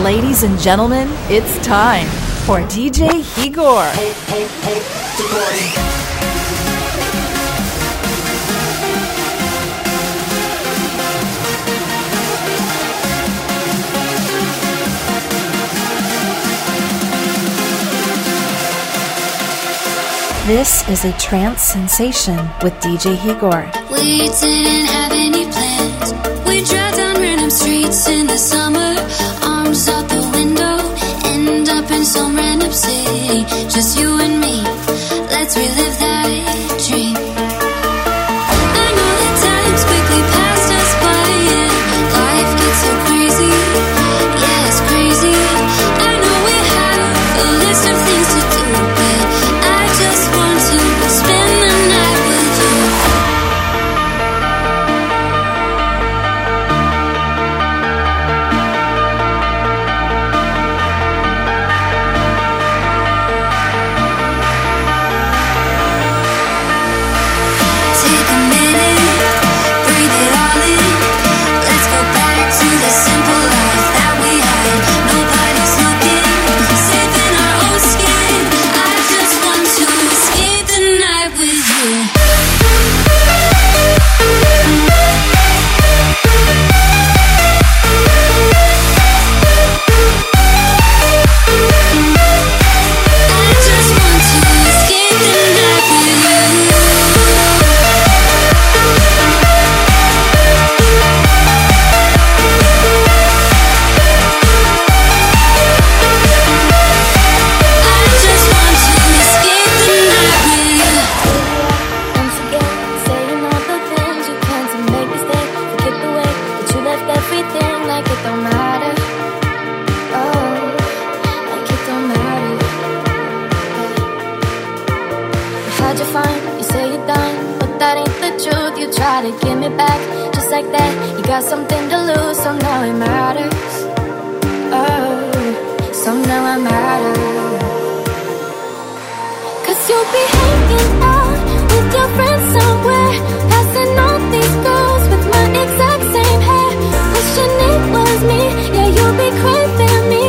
Ladies and gentlemen, it's time for DJ Higor. Hey, hey, hey, This is a trance sensation with DJ Higor. We didn't have any plans. We drive down random streets in the summer. gypsy, just you and me. Let's relive that. like that. You got something to lose, so now it matters. Oh, so now I matter. Cause you'll be hanging out with your friends somewhere. Passing all these girls with my exact same hair. Wishing it was me, yeah, you'll be craving me.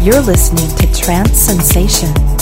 You're listening to Trance Sensation.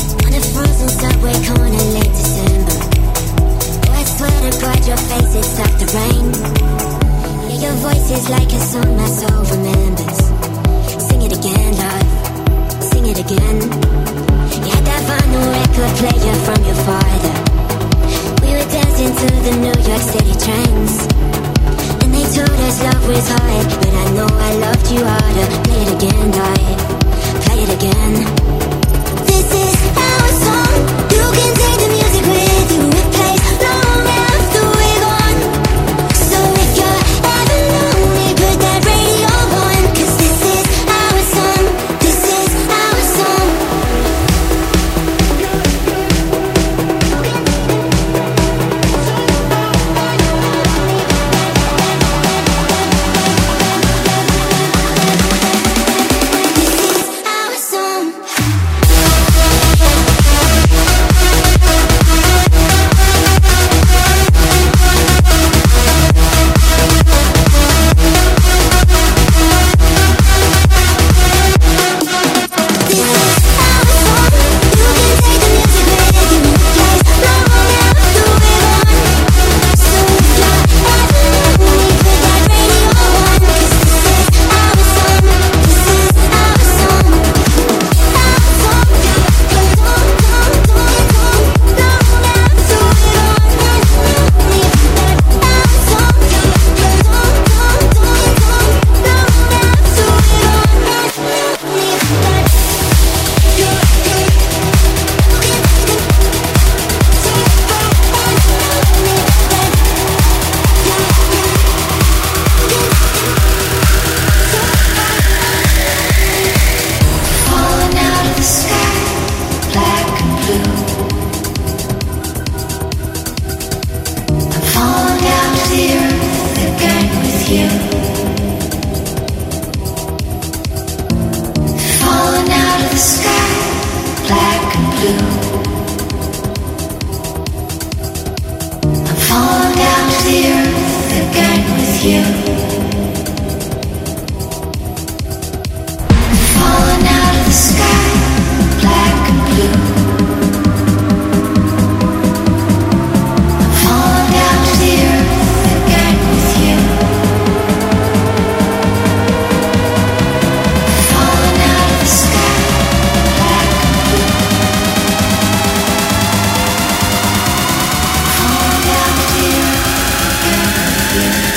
Falling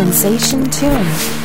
Sensation Tune.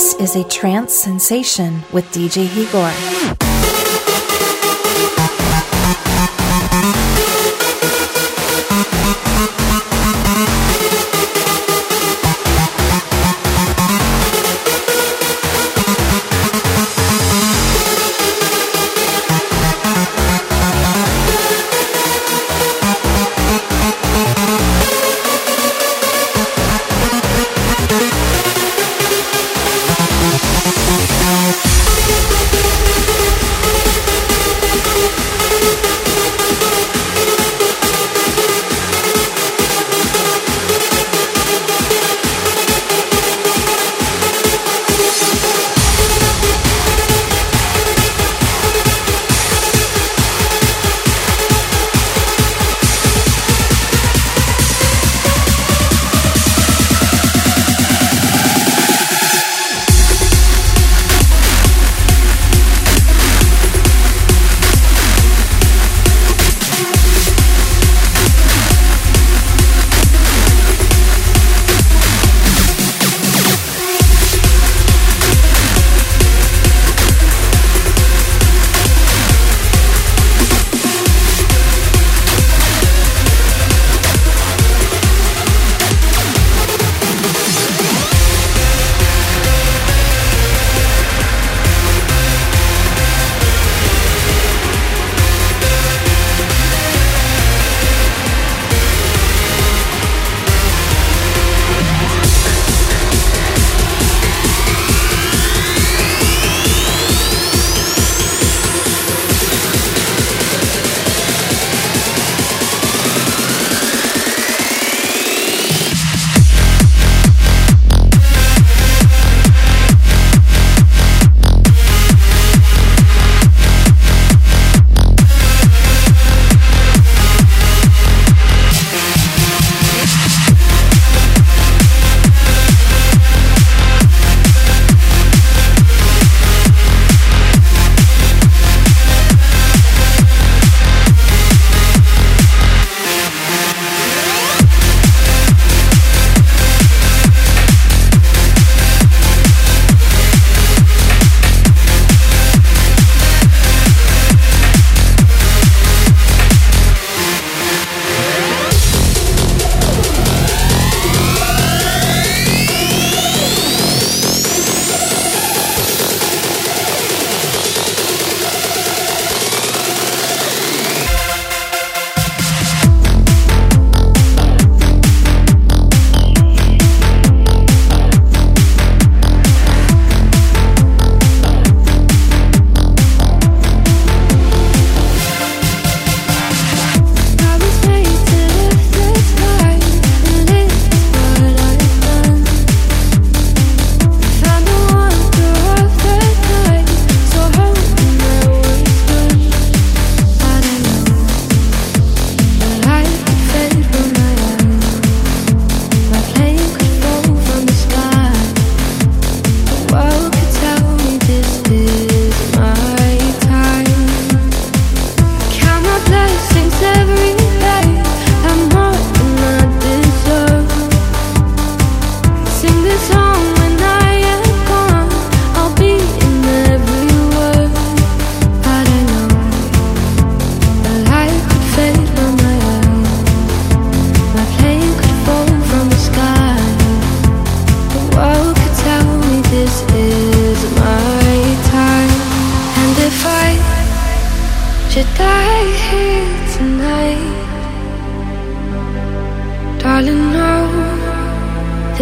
This is a trance sensation with DJ Igor.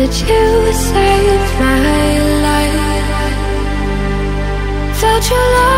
That you saved my life. Felt your love